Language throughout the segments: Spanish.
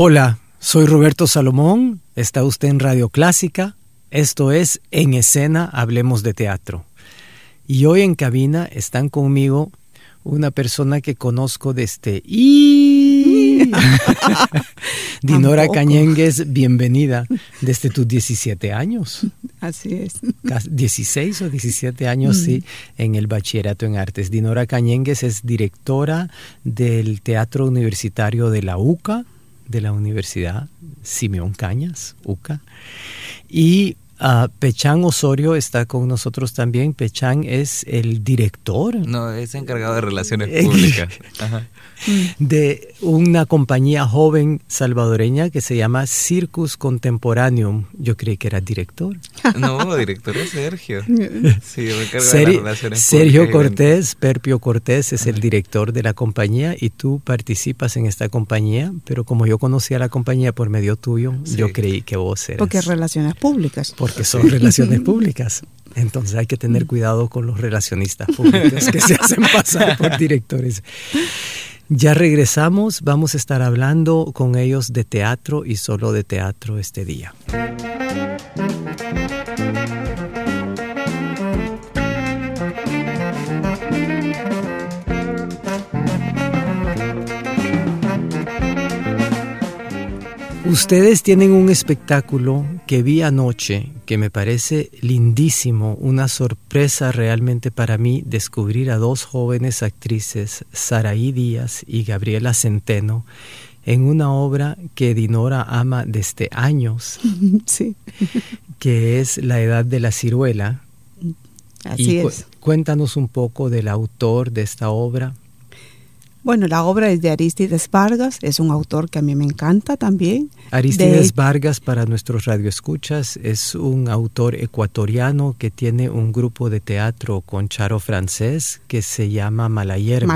Hola, soy Roberto Salomón, está usted en Radio Clásica, esto es En Escena Hablemos de Teatro. Y hoy en cabina están conmigo una persona que conozco desde... Y... Dinora Cañengues, bienvenida desde tus 17 años. Así es. 16 o 17 años, sí, en el bachillerato en artes. Dinora Cañengues es directora del Teatro Universitario de la UCA, de la Universidad Simeón Cañas, UCA. Y uh, Pechán Osorio está con nosotros también. Pechán es el director. No, es encargado de relaciones públicas. Ajá. de una compañía joven salvadoreña que se llama Circus Contemporaneum. Yo creí que era director. No, director es Sergio. Sí, me Seri- de las relaciones Sergio públicas Cortés, Perpio Cortés es el director de la compañía y tú participas en esta compañía, pero como yo conocía la compañía por medio tuyo, Sí. yo creí que vos eras. Porque relaciones públicas. Porque son relaciones públicas. Entonces hay que tener cuidado con los relacionistas públicos que se hacen pasar por directores. Ya regresamos, vamos a estar hablando con ellos de teatro y solo de teatro este día. Ustedes tienen un espectáculo que vi anoche que me parece lindísimo, una sorpresa realmente para mí descubrir a dos jóvenes actrices, Saraí Díaz y Gabriela Centeno, en una obra que Dinora ama desde años, Sí, que es La Edad de la Ciruela. así Y cu- es. Cuéntanos un poco del autor de esta obra. Bueno, la obra es de Aristides Vargas, es un autor que a mí me encanta también. Aristides De- Vargas, para nuestros radioescuchas, es un autor ecuatoriano que tiene un grupo de teatro con charo francés que se llama Malayerba.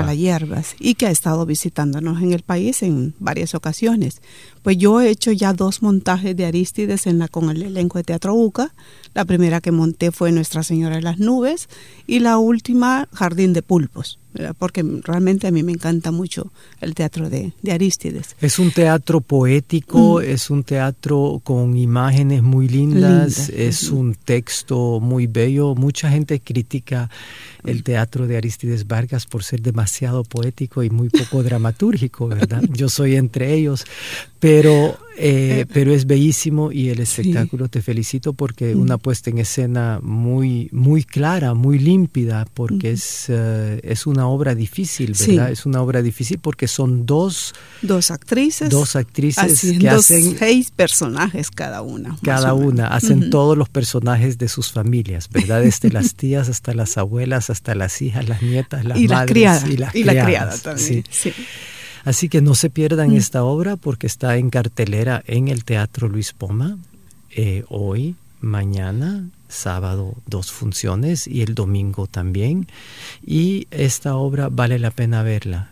Y que ha estado visitándonos en el país en varias ocasiones. Pues yo he hecho ya dos montajes de Aristides en la, con el elenco de Teatro UCA. La primera que monté fue Nuestra Señora de las Nubes y la última Jardín de Pulpos, ¿verdad? porque realmente a mí me encanta mucho el teatro de, de Aristides. Es un teatro poético, Mm. es un teatro con imágenes muy lindas, es un texto muy bello. Mucha gente critica el teatro de Aristides Vargas por ser demasiado poético y muy poco dramatúrgico, ¿verdad? Yo soy entre ellos, pero, eh, pero es bellísimo y el espectáculo te felicito porque Mm. una puesta en escena muy, muy clara, muy límpida, porque es, eh, es una obra difícil, Sí. ¿verdad? Es una obra difícil porque son dos Dos actrices. dos actrices haciendo que hacen seis personajes cada una. cada una, hacen todos los personajes de sus familias, ¿verdad? Desde las tías hasta las abuelas, hasta las hijas, las nietas, las y la madres criada. y las y la criada criadas, también. sí. Sí. Así que no se pierdan Mm. esta obra porque está en cartelera en el Teatro Luis Poma eh, hoy, mañana, sábado dos funciones y el domingo también. Y esta obra vale la pena verla.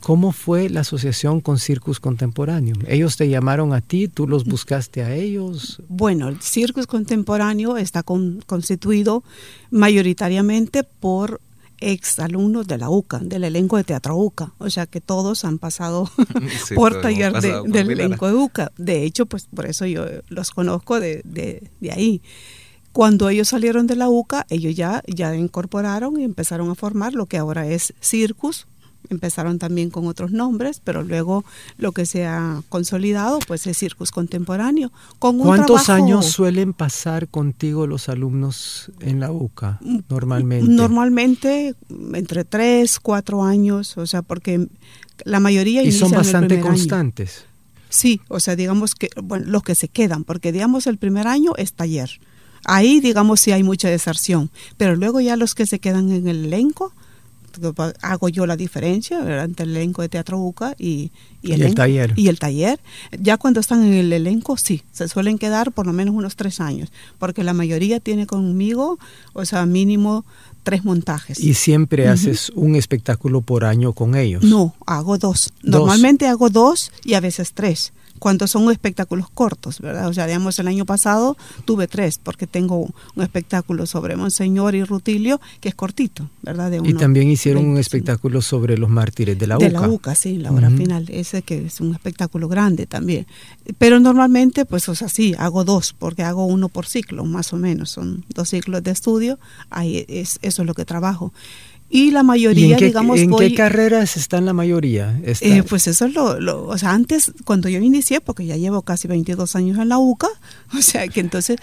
¿Cómo fue la asociación con Circus Contemporáneo? Ellos te llamaron a ti, tú los buscaste a ellos. Bueno, el circus contemporáneo está con- constituido mayoritariamente por exalumnos de la UCA, del elenco de Teatro UCA. O sea que todos han pasado Sí, por taller de- por del elenco de UCA. De hecho, pues por eso yo los conozco de, de- de ahí. Cuando ellos salieron de la UCA, ellos ya, ya incorporaron y empezaron a formar lo que ahora es Circus. Empezaron también con otros nombres, pero luego lo que se ha consolidado pues es Circus Contemporáneo. Con un ¿Cuántos trabajo- años suelen pasar contigo los alumnos en la UCA normalmente? Normalmente entre tres, cuatro años, o sea, porque la mayoría y son bastante año. constantes. Sí, o sea, digamos que, bueno, los que se quedan, porque digamos el primer año es taller. Ahí, digamos, sí hay mucha deserción, pero luego ya los que se quedan en el elenco, hago yo la diferencia entre el elenco de Teatro Buca y, el, taller. Y el taller. Ya cuando están en el elenco, sí, se suelen quedar por lo menos unos tres años, porque la mayoría tiene conmigo, o sea, mínimo tres montajes. ¿Y siempre haces un espectáculo por año con ellos? No, hago dos. Normalmente hago dos y a veces tres cuando son espectáculos cortos, ¿verdad? O sea, digamos, el año pasado tuve tres, porque tengo un espectáculo sobre Monseñor y Rutilio, que es cortito, ¿verdad? y también hicieron un espectáculo sobre los mártires de la UCA. De la UCA, sí, la hora final, ese que es un espectáculo grande también. Pero normalmente, pues, o sea, sí, hago dos, porque hago uno por ciclo, más o menos, son dos ciclos de estudio, ahí es, eso es lo que trabajo. Y la mayoría, digamos, ¿En qué carreras están la mayoría? Eh, pues eso es lo, o sea, antes, cuando yo inicié, porque ya llevo casi 22 años en la UCA, o sea que entonces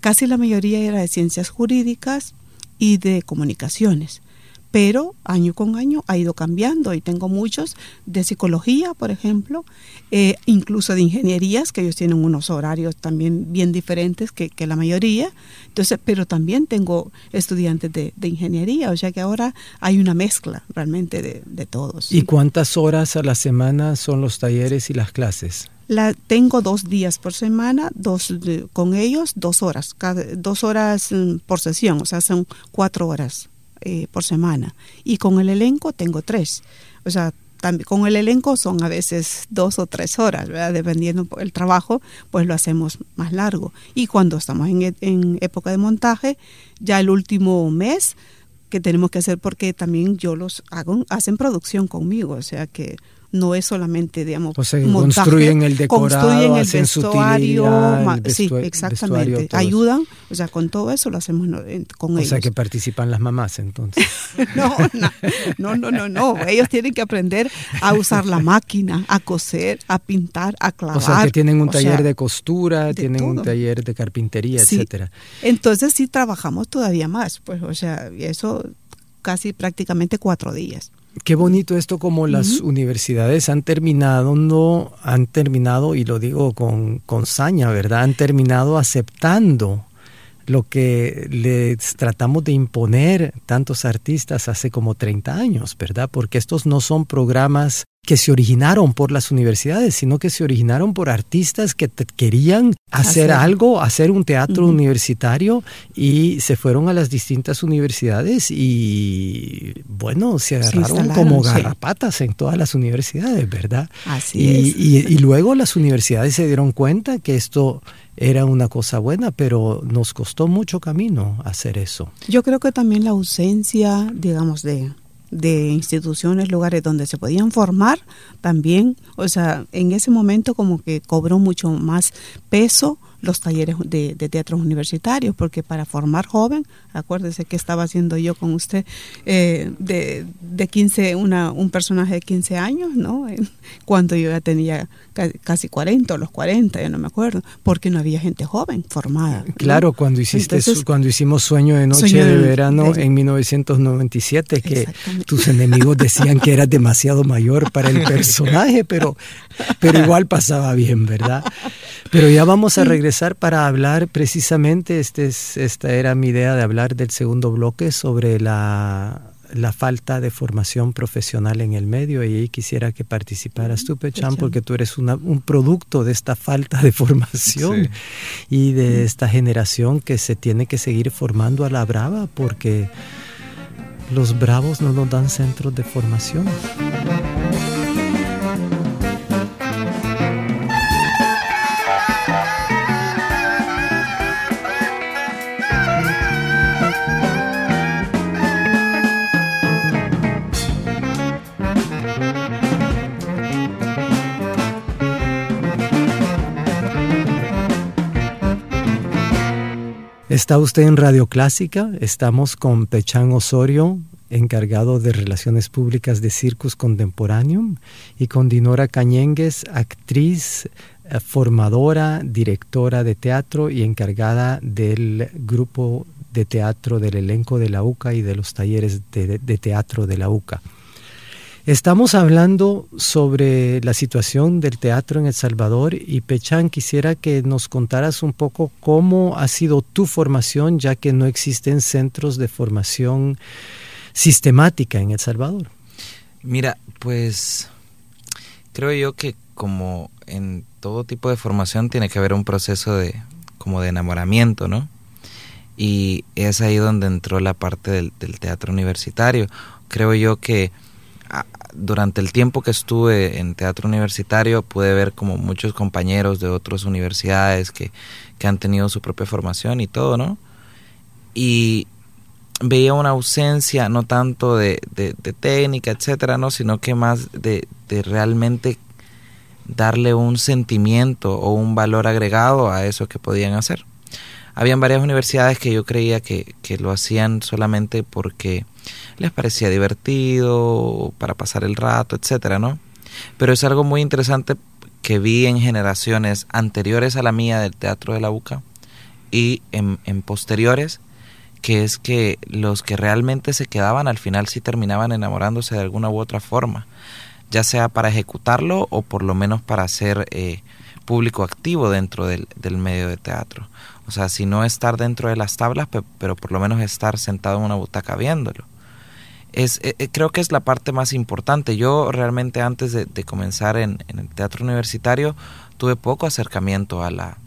casi la mayoría era de ciencias jurídicas y de comunicaciones pero año con año ha ido cambiando y tengo muchos de psicología, por ejemplo, eh, incluso de ingenierías, que ellos tienen unos horarios también bien diferentes que, la mayoría, entonces, pero también tengo estudiantes de, ingeniería, o sea que ahora hay una mezcla realmente de, todos. ¿Y cuántas horas a la semana son los talleres y las clases? La, tengo dos días por semana, dos con ellos, dos horas, cada, dos horas mm, por sesión, o sea, son cuatro horas eh, por semana. Y con el elenco tengo tres. O sea, también, con el elenco son a veces dos o tres horas, ¿verdad? Dependiendo el trabajo, pues lo hacemos más largo. Y cuando estamos en, en época de montaje, ya el último mes que tenemos que hacer porque también yo los hago, hacen producción conmigo, o sea que no es solamente, digamos, o sea, construyen el decorado, construyen el hacen vestuario, sí, exactamente, ayudan, o sea, con todo eso lo hacemos con ellos. O sea, que participan las mamás entonces. no, no, no, no, no, ellos tienen que aprender a usar la máquina, a coser, a pintar, a clavar. O sea, que tienen un taller de costura, tienen un taller de carpintería, etcétera. Entonces sí trabajamos todavía más, pues, o sea, eso casi prácticamente cuatro días. Qué bonito esto como las universidades han terminado, no han terminado, y lo digo con, con saña, ¿verdad? Han terminado aceptando lo que les tratamos de imponer tantos artistas hace como 30 años, ¿verdad? Porque estos no son programas que se originaron por las universidades, sino que se originaron por artistas que querían hacer, algo, hacer un teatro universitario y se fueron a las distintas universidades y bueno, se agarraron como garrapatas en todas las universidades, ¿verdad? Así y, es. y luego las universidades se dieron cuenta que esto era una cosa buena, pero nos costó mucho camino hacer eso. Yo creo que también la ausencia, digamos, de de instituciones, lugares donde se podían formar, también, o sea, en ese momento como que cobró mucho más peso los talleres de, de teatros universitarios, porque para formar joven, acuérdese que estaba haciendo yo con usted, eh, de, de 15, una, un personaje de 15 años, ¿no? Cuando yo ya tenía casi 40 o los 40, ya no me acuerdo, porque no había gente joven formada. Claro, cuando hiciste cuando hicimos Sueño de Noche de Verano en 1997, que tus enemigos decían que eras demasiado mayor para el personaje, pero, pero igual pasaba bien, ¿verdad? Pero ya vamos a regresar para hablar precisamente, este es, esta era mi idea de hablar del segundo bloque sobre la, la falta de formación profesional en el medio y ahí quisiera que participaras tú, Pechan, porque tú eres un producto de esta falta de formación y de esta generación que se tiene que seguir formando a la brava porque los bravos no nos dan centros de formación. Está usted en Radio Clásica, estamos con Pechán Osorio, encargado de Relaciones Públicas de Circus Contemporáneo, y con Dinora Cañengues, actriz, eh, formadora, directora de teatro y encargada del grupo de teatro del elenco de la UCA y de los talleres de, teatro de la UCA. Estamos hablando sobre la situación del teatro en El Salvador y Pechan, quisiera que nos contaras un poco cómo ha sido tu formación, ya que no existen centros de formación sistemática en El Salvador. Mira, pues creo yo que como en todo tipo de formación tiene que haber un proceso de como de enamoramiento, ¿no? Y es ahí donde entró la parte del, del teatro universitario. Creo yo que durante el tiempo que estuve en teatro universitario pude ver como muchos compañeros de otras universidades que, han tenido su propia formación y todo, ¿no? Y veía una ausencia no tanto de, de, técnica, etcétera, ¿no? Sino que más de, de, realmente darle un sentimiento o un valor agregado a eso que podían hacer. Habían varias universidades que yo creía que, que lo hacían solamente porque les parecía divertido, para pasar el rato, etcétera, ¿no? Pero es algo muy interesante que vi en generaciones anteriores a la mía del teatro de la UCA y en, posteriores, que es que los que realmente se quedaban al final sí terminaban enamorándose de alguna u otra forma, ya sea para ejecutarlo o por lo menos para ser eh, público activo dentro del, del, medio de teatro. O sea, si no estar dentro de las tablas, pero por lo menos estar sentado en una butaca viéndolo es, eh, eh, creo que es la parte más importante. Yo realmente antes de, comenzar en, el teatro universitario tuve poco acercamiento a la,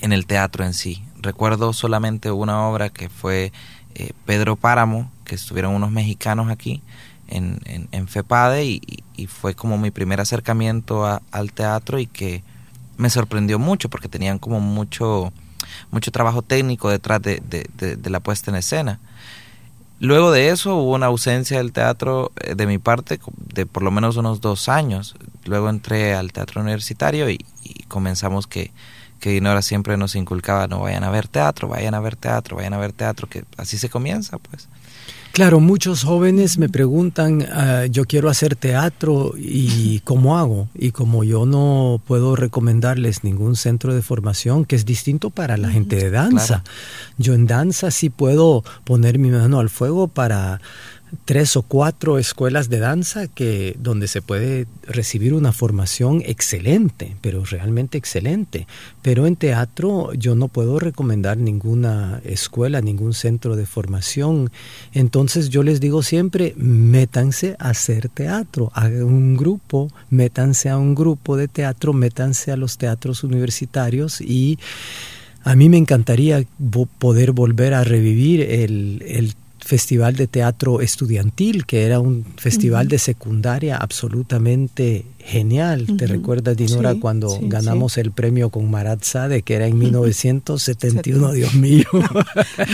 en el teatro en sí. Recuerdo solamente una obra que fue eh, Pedro Páramo, que estuvieron unos mexicanos aquí en, FEPADE y, fue como mi primer acercamiento al teatro y que me sorprendió mucho porque tenían como mucho, mucho trabajo técnico detrás de, de la puesta en escena. Luego de eso hubo una ausencia del teatro eh, de mi parte de por lo menos unos dos años. Luego entré al teatro universitario y, comenzamos que, que Dinora siempre nos inculcaba, no vayan a ver teatro, vayan a ver teatro, vayan a ver teatro, que así se comienza pues. Claro, muchos jóvenes me preguntan, ah, yo quiero hacer teatro y cómo hago. Y como yo no puedo recomendarles ningún centro de formación, que es distinto para la gente de danza. Yo en danza sí puedo poner mi mano al fuego para tres o cuatro escuelas de danza que donde se puede recibir una formación excelente, pero realmente excelente. Pero en teatro yo no puedo recomendar ninguna escuela, ningún centro de formación. Entonces yo les digo siempre, métanse a hacer teatro, hagan un grupo, métanse a un grupo de teatro, métanse a los teatros universitarios y a mí me encantaría poder volver a revivir el, el festival de teatro estudiantil, que era un festival de secundaria absolutamente genial. ¿Te recuerdas, Dinora, cuando ganamos el premio con Marat Sade, que era en 1971, Dios mío?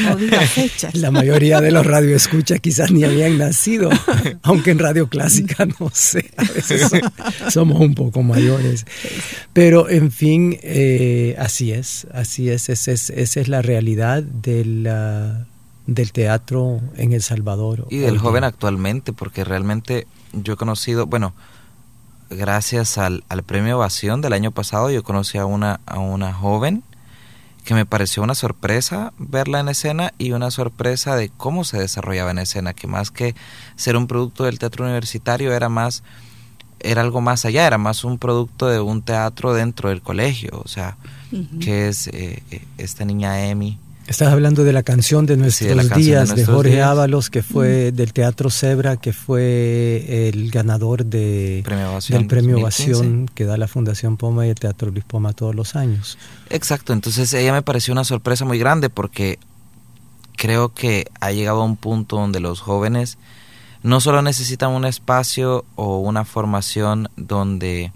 No, fechas. La mayoría de los radioescuchas quizás ni habían nacido, aunque en Radio Clásica no sé, a veces somos un poco mayores. Pero, en fin, eh, así es, así es, esa es, esa es la realidad de la del teatro en El Salvador. Y del joven actualmente, porque realmente yo he conocido, bueno, gracias al, premio Ovación del año pasado, yo conocí a una, a una joven que me pareció una sorpresa verla en escena y una sorpresa de cómo se desarrollaba en escena, que más que ser un producto del teatro universitario era más era algo más allá, era más un producto de un teatro dentro del colegio, o sea, que es eh, eh, esta niña Emi, Estás hablando de la canción de nuestros días de, Jorge Ábalos, que fue del Teatro Zebra, que fue el ganador de, del premio Ovación que da la Fundación Poma y el Teatro Luis Poma todos los años. Exacto, entonces ella me pareció una sorpresa muy grande porque creo que ha llegado a un punto donde los jóvenes no solo necesitan un espacio o una formación donde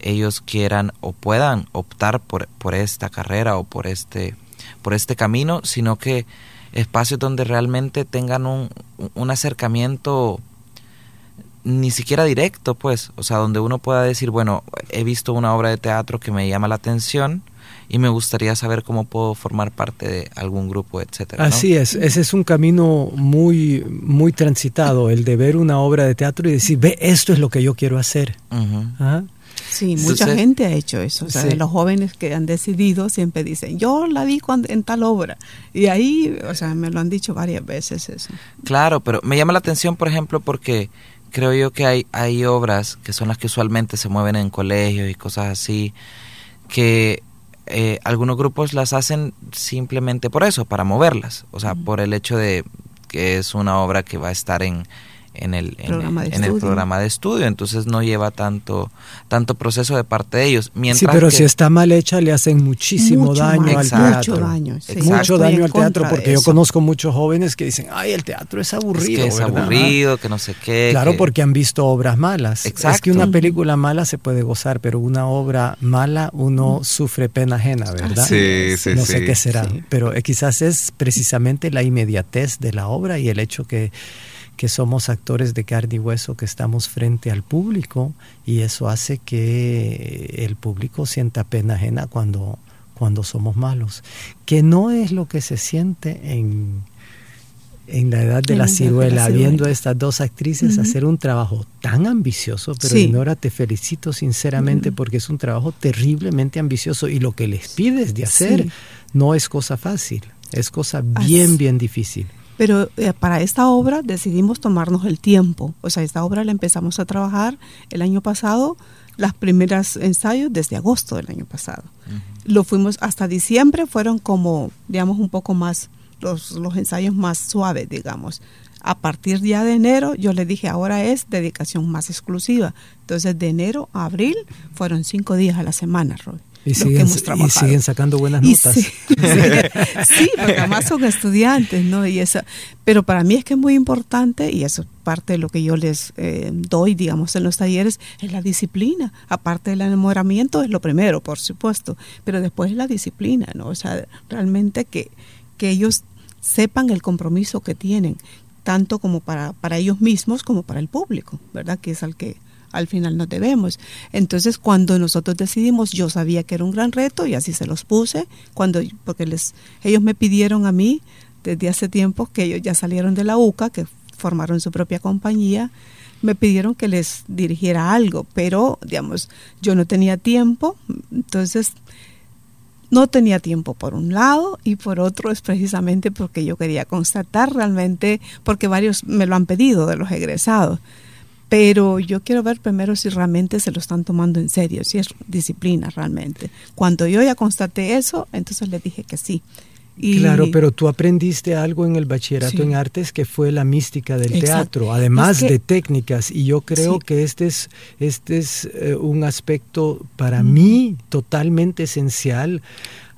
ellos quieran o puedan optar por, por esta carrera o por este por este camino, sino que espacios donde realmente tengan un, un acercamiento ni siquiera directo, pues, o sea, donde uno pueda decir, bueno, he visto una obra de teatro que me llama la atención y me gustaría saber cómo puedo formar parte de algún grupo, etcétera. Así es, ese es un camino muy muy transitado, el de ver una obra de teatro y decir, ve, esto es lo que yo quiero hacer. Sí, mucha gente ha hecho eso. O sea, los jóvenes que han decidido siempre dicen, yo la vi en tal obra. Y ahí, o sea, me lo han dicho varias veces eso. Claro, pero me llama la atención, por ejemplo, porque creo yo que hay, hay obras que son las que usualmente se mueven en colegios y cosas así, que eh, algunos grupos las hacen simplemente por eso, para moverlas, o sea, por el hecho de que es una obra que va a estar en, en el, programa en, el programa de estudio, entonces no lleva tanto, tanto proceso de parte de ellos. Mientras sí, pero si está mal hecha le hacen muchísimo daño al teatro. Mucho daño, mucho daño al teatro, porque yo conozco muchos jóvenes que dicen, ay, el teatro es aburrido. Es, que es aburrido, que no sé qué. Claro, porque han visto obras malas. Exacto. Es que una película mala se puede gozar, pero una obra mala uno mm. sufre pena ajena, ¿verdad? Sí, sí, No sé qué será, pero eh, quizás es precisamente la inmediatez de la obra y el hecho que que somos actores de carne y hueso, que estamos frente al público y eso hace que el público sienta pena ajena cuando, cuando somos malos, que no es lo que se siente en, en la edad de la ciruela, viendo a estas dos actrices hacer un trabajo tan ambicioso, pero sí. te felicito sinceramente porque es un trabajo terriblemente ambicioso y lo que les pides de hacer no es cosa fácil, es cosa bien, bien difícil. Pero eh, para esta obra decidimos tomarnos el tiempo. O sea, esta obra la empezamos a trabajar el año pasado, las primeras ensayos desde agosto del año pasado. Lo fuimos hasta diciembre, fueron como, digamos, un poco más, los, los ensayos más suaves, digamos. A partir ya de enero, yo le dije, ahora es dedicación más exclusiva. Entonces, de enero a abril fueron cinco días a la semana, Roy. Y siguen, sacando buenas notas. Sí, porque además son estudiantes, ¿no? Y eso, pero para mí es que es muy importante, y eso es parte de lo que yo les eh, doy, digamos, en los talleres, es la disciplina. Aparte del enamoramiento es lo primero, por supuesto, pero después es la disciplina, ¿no? O sea, realmente que, que ellos sepan el compromiso que tienen, tanto como para, para ellos mismos como para el público, ¿verdad? Que es al que al final no debemos. Entonces, cuando nosotros decidimos, yo sabía que era un gran reto y así se los puse, cuando porque les ellos me pidieron a mí desde hace tiempo que ellos ya salieron de la UCA, que formaron su propia compañía, me pidieron que les dirigiera algo, pero digamos, yo no tenía tiempo, entonces no tenía tiempo por un lado y por otro es precisamente porque yo quería constatar realmente, porque varios me lo han pedido de los egresados pero yo quiero ver primero si realmente se lo están tomando en serio, si es disciplina realmente. Cuando yo ya constaté eso, entonces le dije que sí. claro, pero tú aprendiste algo en el bachillerato en artes que fue la mística del teatro, además de técnicas. Y yo creo que este es, este es eh, un aspecto para mí totalmente esencial.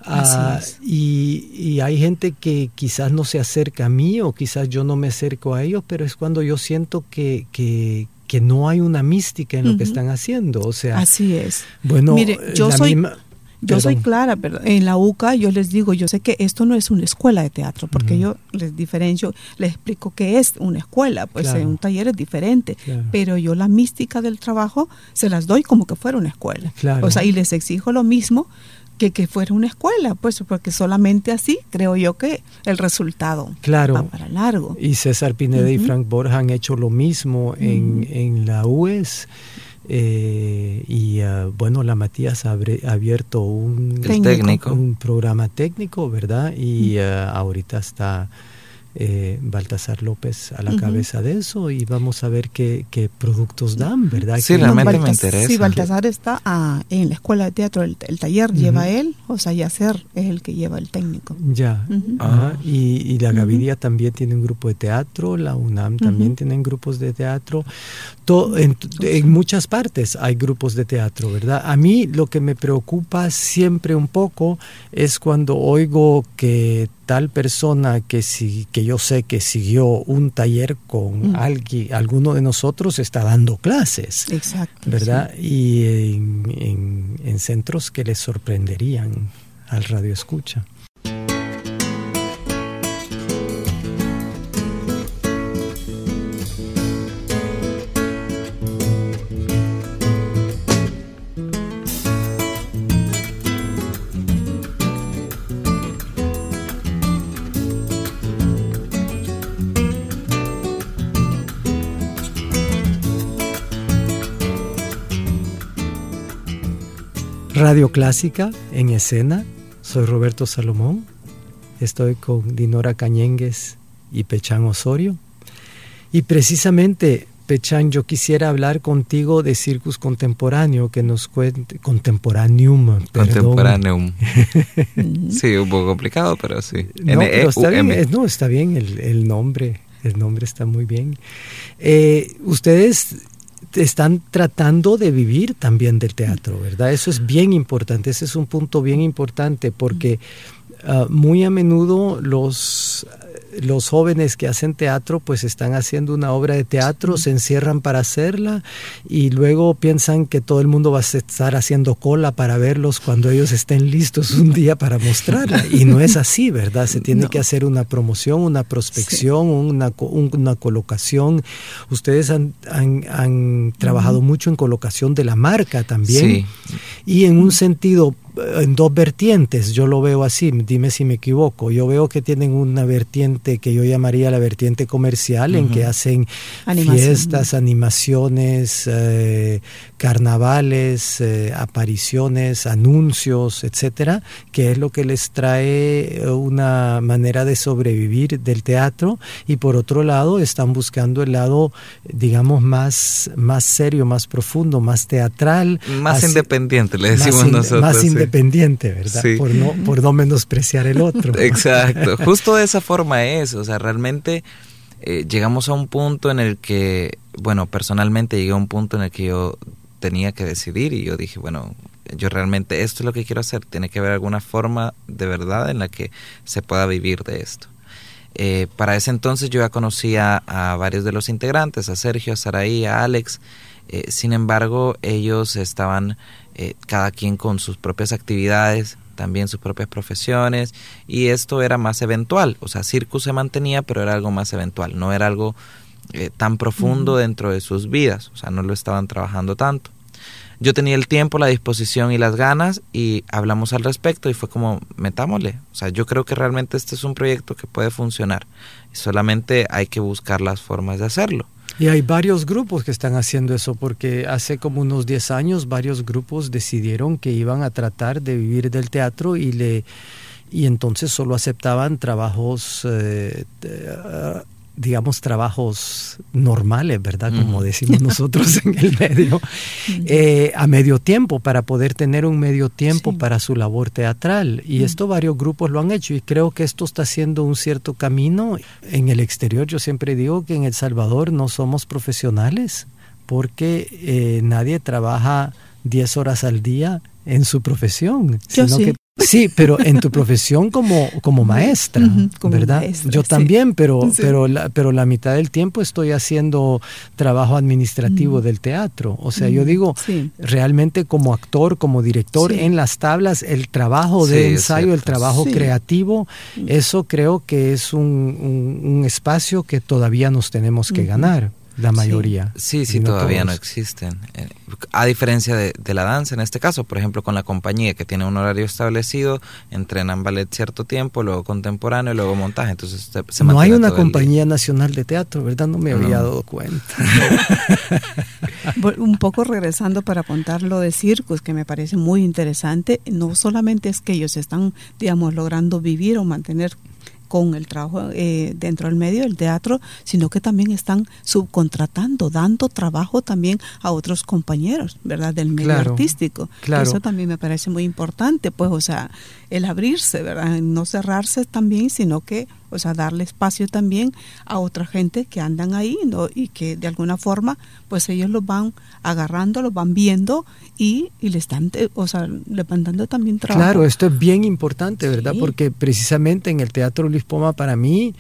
Ah, y, y, hay gente que quizás no se acerca a mí o quizás yo no me acerco a ellos, pero es cuando yo siento que, que, que no hay una mística en lo que están haciendo. O sea, así es. Bueno, Mire, yo soy. yo soy clara, pero en la UCA yo les digo, yo sé que esto no es una escuela de teatro, porque yo les diferencio, les explico que es una escuela, pues en un taller es diferente, pero yo la mística del trabajo se las doy como que fuera una escuela. O sea, y les exijo lo mismo que, que fuera una escuela, pues porque solamente así creo yo que el resultado claro. va para largo. Y César Pineda y Frank Borja han hecho lo mismo en, en la UES. Eh, y uh, bueno, la Matías ha abierto un, técnico. un programa técnico, ¿verdad? Y uh, ahorita está eh, Baltasar López a la cabeza de eso y vamos a ver qué, qué productos dan, ¿verdad? Sí, realmente me interesa. Sí, Baltasar está ah, en la escuela de teatro, el, taller lleva él, o sea, Yacer es el que lleva el técnico. Ya, y, la Gaviria también tiene un grupo de teatro, la UNAM también tienen grupos de teatro, en, en muchas partes hay grupos de teatro, ¿verdad? A mí lo que me preocupa siempre un poco es cuando oigo que tal persona que, si, que yo sé que siguió un taller con mm. alguien, alguno de nosotros está dando clases. Exacto. ¿Verdad? Y en, en centros que les sorprenderían al radio escucha. Radio Clásica en escena. Soy Roberto Salomón. Estoy con Dinora Cañengues y Pechán Osorio. Y precisamente Pechan, yo quisiera hablar contigo de Circus Contemporáneo, que nos cuente, Contemporaneum, Contemporaneum. sí, un poco complicado, pero sí. No, pero está bien, no, está bien el, el nombre, el nombre está muy bien. Eh, ustedes están tratando de vivir también del teatro, ¿verdad? Eso es bien importante, ese es un punto bien importante porque uh, muy a menudo los los jóvenes que hacen teatro pues están haciendo una obra de teatro, se encierran para hacerla y luego piensan que todo el mundo va a estar haciendo cola para verlos cuando ellos estén listos un día para mostrarla. Y no es así, ¿verdad? Se tiene que hacer una promoción, una prospección, una, una, colocación. Ustedes han, han, trabajado mucho en colocación de la marca también. Y en un sentido en dos vertientes, yo lo veo así, dime si me equivoco. Yo veo que tienen una vertiente que yo llamaría la vertiente comercial, en que hacen fiestas, animaciones, eh, carnavales, eh, apariciones, anuncios, etcétera, que es lo que les trae una manera de sobrevivir del teatro. Y por otro lado, están buscando el lado, digamos, más, más serio, más profundo, más teatral. Más independiente, le decimos nosotros independiente, ¿verdad? Por, no, por no menospreciar el otro. Exacto, justo de esa forma es, o sea, realmente eh, llegamos a un punto en el que, bueno, personalmente llegué a un punto en el que yo tenía que decidir y yo dije, bueno, yo realmente esto es lo que quiero hacer, tiene que haber alguna forma de verdad en la que se pueda vivir de esto. Eh, para ese entonces yo ya conocía a varios de los integrantes, a Sergio, a Saraí, a Alex, eh, sin embargo ellos estaban eh, cada quien con sus propias actividades, también sus propias profesiones, y esto era más eventual, o sea, Circus se mantenía, pero era algo más eventual, no era algo eh, tan profundo dentro de sus vidas, o sea, no lo estaban trabajando tanto. Yo tenía el tiempo, la disposición y las ganas y hablamos al respecto y fue como, metámosle. O sea, yo creo que realmente este es un proyecto que puede funcionar. Solamente hay que buscar las formas de hacerlo. Y hay varios grupos que están haciendo eso, porque hace como unos 10 años varios grupos decidieron que iban a tratar de vivir del teatro y le y entonces solo aceptaban trabajos eh, digamos, trabajos normales, ¿verdad? Como decimos nosotros en el medio, eh, a medio tiempo, para poder tener un medio tiempo para su labor teatral. Y esto varios grupos lo han hecho y creo que esto está haciendo un cierto camino. En el exterior yo siempre digo que en El Salvador no somos profesionales porque eh, nadie trabaja 10 horas al día en su profesión, sino que Sí, pero en tu profesión como, como maestra, ¿verdad? Yo también, pero, pero, la, pero la mitad del tiempo estoy haciendo trabajo administrativo del teatro. O sea, yo digo, realmente como actor, como director, en las tablas, el trabajo de ensayo, el trabajo creativo, eso creo que es un, un, espacio que todavía nos tenemos que ganar la mayoría. Sí, sí, todavía no existen. Eh, a diferencia de, la danza, en este caso, por ejemplo, con la compañía que tiene un horario establecido, entrenan ballet cierto tiempo, luego contemporáneo, luego montaje. Entonces se, No hay una compañía nacional de teatro, ¿verdad? No me había dado cuenta. un poco regresando para contar lo de circus, que me parece muy interesante. No solamente es que ellos están, digamos, logrando vivir o mantener con el trabajo eh, dentro del medio del teatro, sino que también están subcontratando, dando trabajo también a otros compañeros, ¿verdad? Del medio artístico. Claro. Eso también me parece muy importante, pues, o sea, el abrirse, ¿verdad? No cerrarse también, sino que o sea, darle espacio también a otra gente que andan ahí ¿no? y que de alguna forma, pues ellos los van agarrando, los van viendo y, y le están, eh, o sea, le van dando también trabajo. Claro, esto es bien importante, ¿verdad? Porque precisamente en el Teatro Luis Poma, para mí,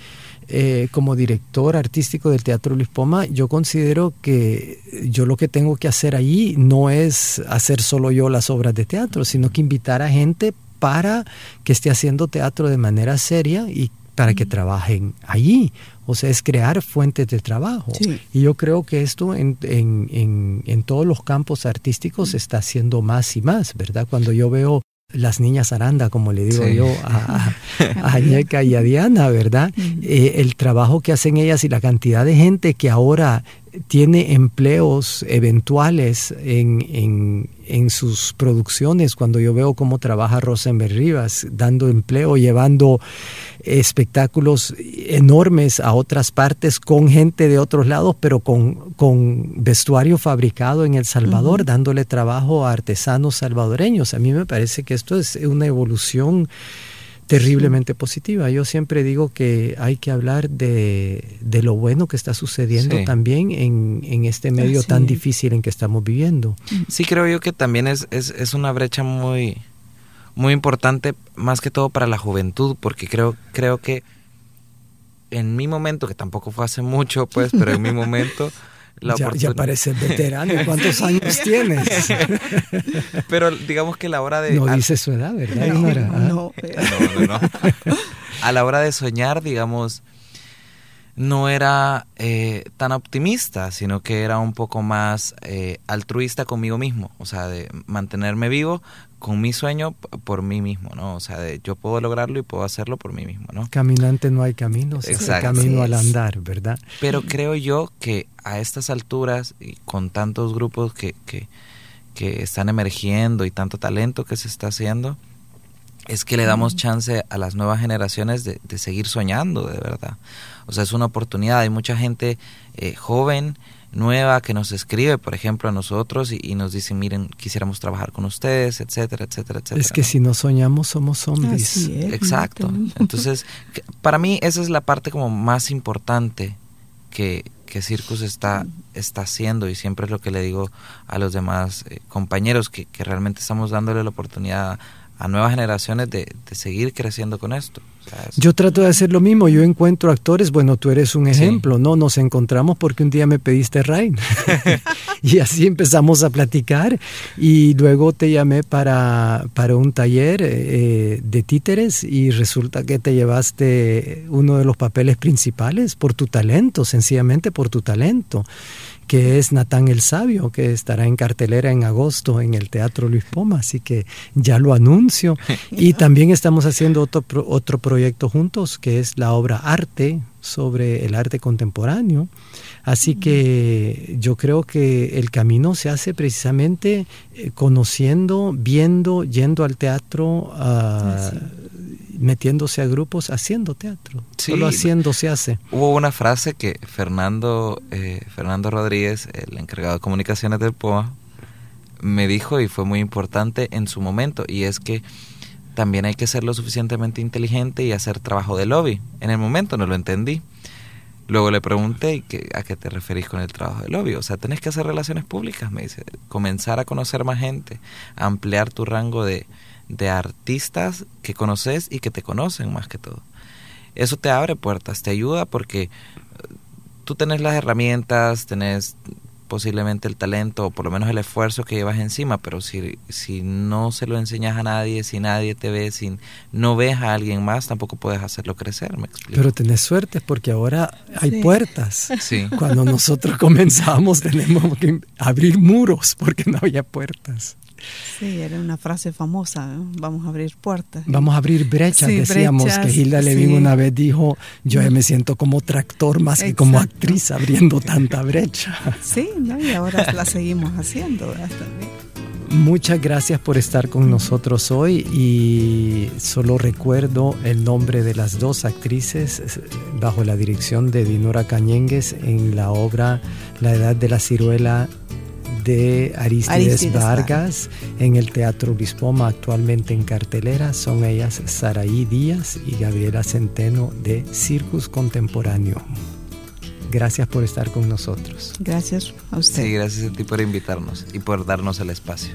eh, como director artístico del Teatro Luis Poma, yo considero que yo lo que tengo que hacer ahí no es hacer solo yo las obras de teatro, sino que invitar a gente para que esté haciendo teatro de manera seria y para que trabajen allí. O sea, es crear fuentes de trabajo. Y yo creo que esto en, en, en, todos los campos artísticos se está haciendo más y más, ¿verdad? Cuando yo veo las niñas Aranda, como le digo yo a, a, y a Diana, ¿verdad? Eh, el trabajo que hacen ellas y la cantidad de gente que ahora tiene empleos eventuales en, en, sus producciones. Cuando yo veo cómo trabaja Rosenberg Rivas, dando empleo, llevando espectáculos enormes a otras partes con gente de otros lados, pero con, con vestuario fabricado en El Salvador, dándole trabajo a artesanos salvadoreños. A mí me parece que esto es una evolución terriblemente positiva. Yo siempre digo que hay que hablar de, de lo bueno que está sucediendo también en, en, este medio tan difícil en que estamos viviendo. Sí, creo yo que también es, es, es, una brecha muy, muy importante, más que todo para la juventud, porque creo, creo que en mi momento, que tampoco fue hace mucho, pues, pero en mi momento ya, ya pareces veterano. ¿Cuántos años tienes? Pero digamos que la hora de... No dice su edad, ¿verdad? No, no, no, A la hora de soñar, digamos, no era eh, tan optimista, sino que era un poco más eh, altruista conmigo mismo, o sea, de mantenerme vivo con mi sueño por mí mismo, ¿no? O sea, de yo puedo lograrlo y puedo hacerlo por mí mismo, ¿no? Caminante no hay camino, es el camino al andar, ¿verdad? Pero creo yo que a estas alturas y con tantos grupos que, que, que están emergiendo y tanto talento que se está haciendo, es que le damos chance a las nuevas generaciones de, de seguir soñando, de verdad. O sea, es una oportunidad. Hay mucha gente eh, joven nueva que nos escribe, por ejemplo, a nosotros y, nos dice, miren, quisiéramos trabajar con ustedes, etcétera, etcétera, etcétera. Es que si no soñamos somos zombies. Exacto. Entonces, para mí esa es la parte como más importante que, que Circus está, está haciendo y siempre es lo que le digo a los demás eh, compañeros, que, que realmente estamos dándole la oportunidad a nuevas generaciones de, de seguir creciendo con esto. Yo trato de hacer lo mismo, yo encuentro actores, bueno, tú eres un ejemplo, ¿no? Nos encontramos porque un día me pediste Rain. Y así empezamos a platicar y luego te llamé para, para un taller eh, de títeres y resulta que te llevaste uno de los papeles principales por tu talento, sencillamente por tu talento que es Natán el Sabio, que estará en cartelera en agosto en el Teatro Luis Poma, así que ya lo anuncio. Y también estamos haciendo otro, otro proyecto juntos, que es la obra Arte, sobre el arte contemporáneo. Así que yo creo que el camino se hace precisamente eh, conociendo, viendo, yendo al teatro, uh, metiéndose a grupos haciendo teatro. Solo haciendo se hace. Hubo una frase que Fernando, eh, Fernando Rodríguez, el encargado de comunicaciones del POA, me dijo y fue muy importante en su momento, y es que también hay que ser lo suficientemente inteligente y hacer trabajo de lobby. En el momento no lo entendí. Luego le pregunté a qué te referís con el trabajo de lobby. O sea, tenés que hacer relaciones públicas, me dice. Comenzar a conocer más gente, ampliar tu rango de, de artistas que conoces y que te conocen más que todo. Eso te abre puertas, te ayuda porque eh, tú tenés las herramientas, tenés posiblemente el talento o por lo menos el esfuerzo que llevas encima, pero si, si no se lo enseñas a nadie, si nadie te ve, si no ves a alguien más, tampoco puedes hacerlo crecer, me explico. Pero tenés suerte porque ahora hay puertas. Sí. Cuando nosotros comenzamos tenemos que abrir muros porque no había puertas. Sí, era una frase famosa, vamos a abrir puertas. Vamos a abrir brechas, decíamos que Hilda Levin una vez dijo, yo me siento como tractor más que como actriz abriendo tanta brecha. Sí, y ahora la seguimos haciendo. Muchas gracias por estar con nosotros hoy y solo recuerdo el nombre de las dos actrices bajo la dirección de Dinora Cañengues en la obra La Edad de la Ciruela de Aristides, Vargas en el Teatro Bispoma, actualmente en cartelera. Son ellas Saraí Díaz y Gabriela Centeno de Circus Contemporáneo. Gracias por estar con nosotros. Gracias a usted. Sí, gracias a ti por invitarnos y por darnos el espacio.